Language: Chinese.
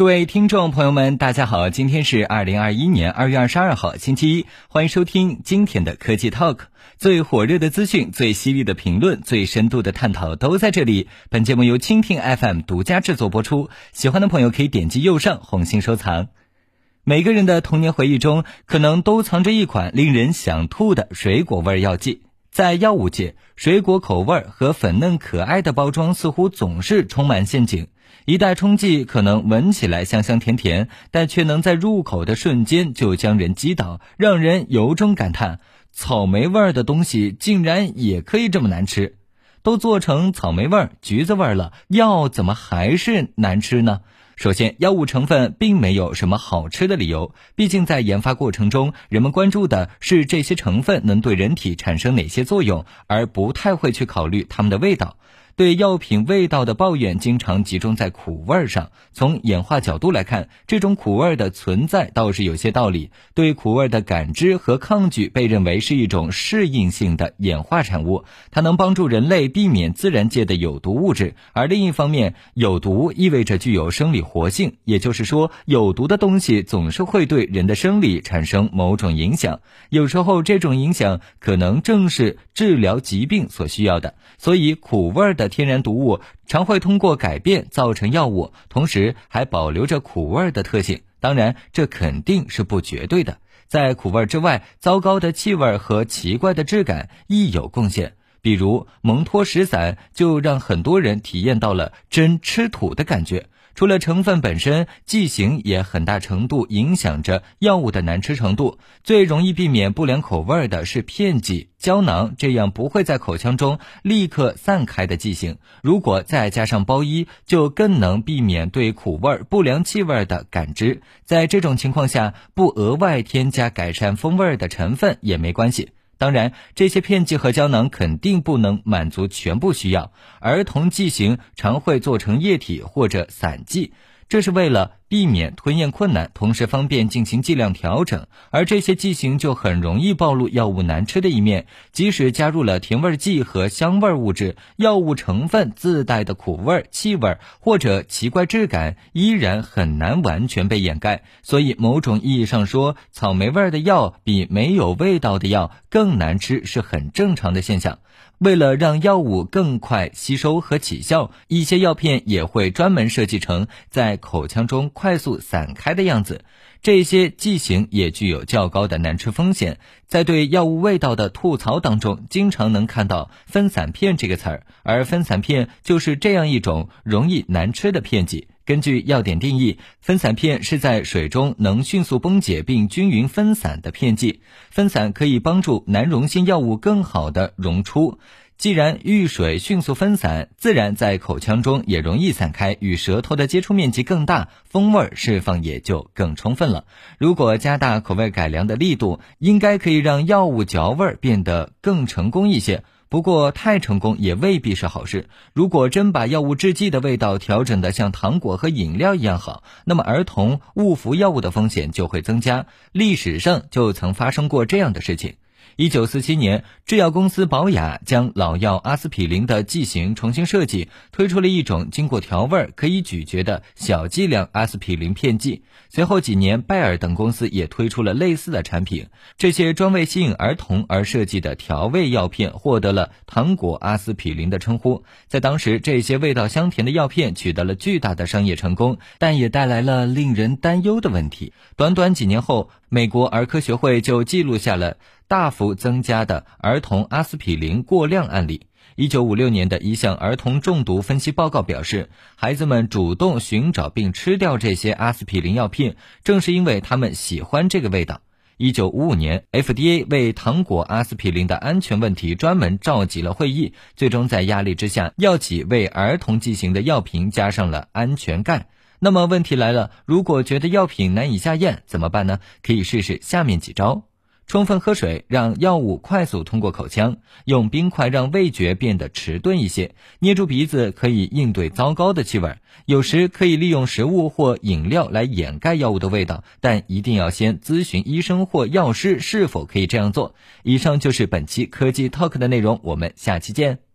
各位听众朋友们，大家好，今天是二零二一年二月二十二号，星期一，欢迎收听今天的科技 Talk，最火热的资讯、最犀利的评论、最深度的探讨都在这里。本节目由蜻蜓 FM 独家制作播出，喜欢的朋友可以点击右上红心收藏。每个人的童年回忆中，可能都藏着一款令人想吐的水果味药剂。在药物界，水果口味和粉嫩可爱的包装似乎总是充满陷阱。一代冲剂可能闻起来香香甜甜，但却能在入口的瞬间就将人击倒，让人由衷感叹：草莓味儿的东西竟然也可以这么难吃！都做成草莓味儿、橘子味儿了，药怎么还是难吃呢？首先，药物成分并没有什么好吃的理由，毕竟在研发过程中，人们关注的是这些成分能对人体产生哪些作用，而不太会去考虑它们的味道。对药品味道的抱怨经常集中在苦味上。从演化角度来看，这种苦味的存在倒是有些道理。对苦味的感知和抗拒被认为是一种适应性的演化产物，它能帮助人类避免自然界的有毒物质。而另一方面，有毒意味着具有生理活性，也就是说，有毒的东西总是会对人的生理产生某种影响。有时候，这种影响可能正是治疗疾病所需要的。所以，苦味的。的天然毒物常会通过改变造成药物，同时还保留着苦味的特性。当然，这肯定是不绝对的。在苦味之外，糟糕的气味和奇怪的质感亦有贡献。比如蒙脱石散，就让很多人体验到了真吃土的感觉。除了成分本身，剂型也很大程度影响着药物的难吃程度。最容易避免不良口味的是片剂、胶囊这样不会在口腔中立刻散开的剂型。如果再加上包衣，就更能避免对苦味、不良气味的感知。在这种情况下，不额外添加改善风味的成分也没关系。当然，这些片剂和胶囊肯定不能满足全部需要。儿童剂型常会做成液体或者散剂，这是为了。避免吞咽困难，同时方便进行剂量调整，而这些剂型就很容易暴露药物难吃的一面。即使加入了甜味剂和香味物质，药物成分自带的苦味、气味或者奇怪质感，依然很难完全被掩盖。所以，某种意义上说，草莓味的药比没有味道的药更难吃是很正常的现象。为了让药物更快吸收和起效，一些药片也会专门设计成在口腔中。快速散开的样子，这些剂型也具有较高的难吃风险。在对药物味道的吐槽当中，经常能看到“分散片”这个词儿，而分散片就是这样一种容易难吃的片剂。根据要点定义，分散片是在水中能迅速崩解并均匀分散的片剂。分散可以帮助难溶性药物更好的溶出。既然遇水迅速分散，自然在口腔中也容易散开，与舌头的接触面积更大，风味释放也就更充分了。如果加大口味改良的力度，应该可以让药物嚼味变得更成功一些。不过太成功也未必是好事。如果真把药物制剂的味道调整的像糖果和饮料一样好，那么儿童误服药物的风险就会增加。历史上就曾发生过这样的事情。一九四七年，制药公司宝雅将老药阿司匹林的剂型重新设计，推出了一种经过调味、可以咀嚼的小剂量阿司匹林片剂。随后几年，拜耳等公司也推出了类似的产品。这些专为吸引儿童而设计的调味药片，获得了“糖果阿司匹林”的称呼。在当时，这些味道香甜的药片取得了巨大的商业成功，但也带来了令人担忧的问题。短短几年后，美国儿科学会就记录下了。大幅增加的儿童阿司匹林过量案例。一九五六年的一项儿童中毒分析报告表示，孩子们主动寻找并吃掉这些阿司匹林药片，正是因为他们喜欢这个味道。一九五五年，FDA 为糖果阿司匹林的安全问题专门召集了会议，最终在压力之下，药企为儿童剂型的药瓶加上了安全盖。那么问题来了，如果觉得药品难以下咽怎么办呢？可以试试下面几招。充分喝水，让药物快速通过口腔；用冰块让味觉变得迟钝一些；捏住鼻子可以应对糟糕的气味。有时可以利用食物或饮料来掩盖药物的味道，但一定要先咨询医生或药师是否可以这样做。以上就是本期科技 Talk 的内容，我们下期见。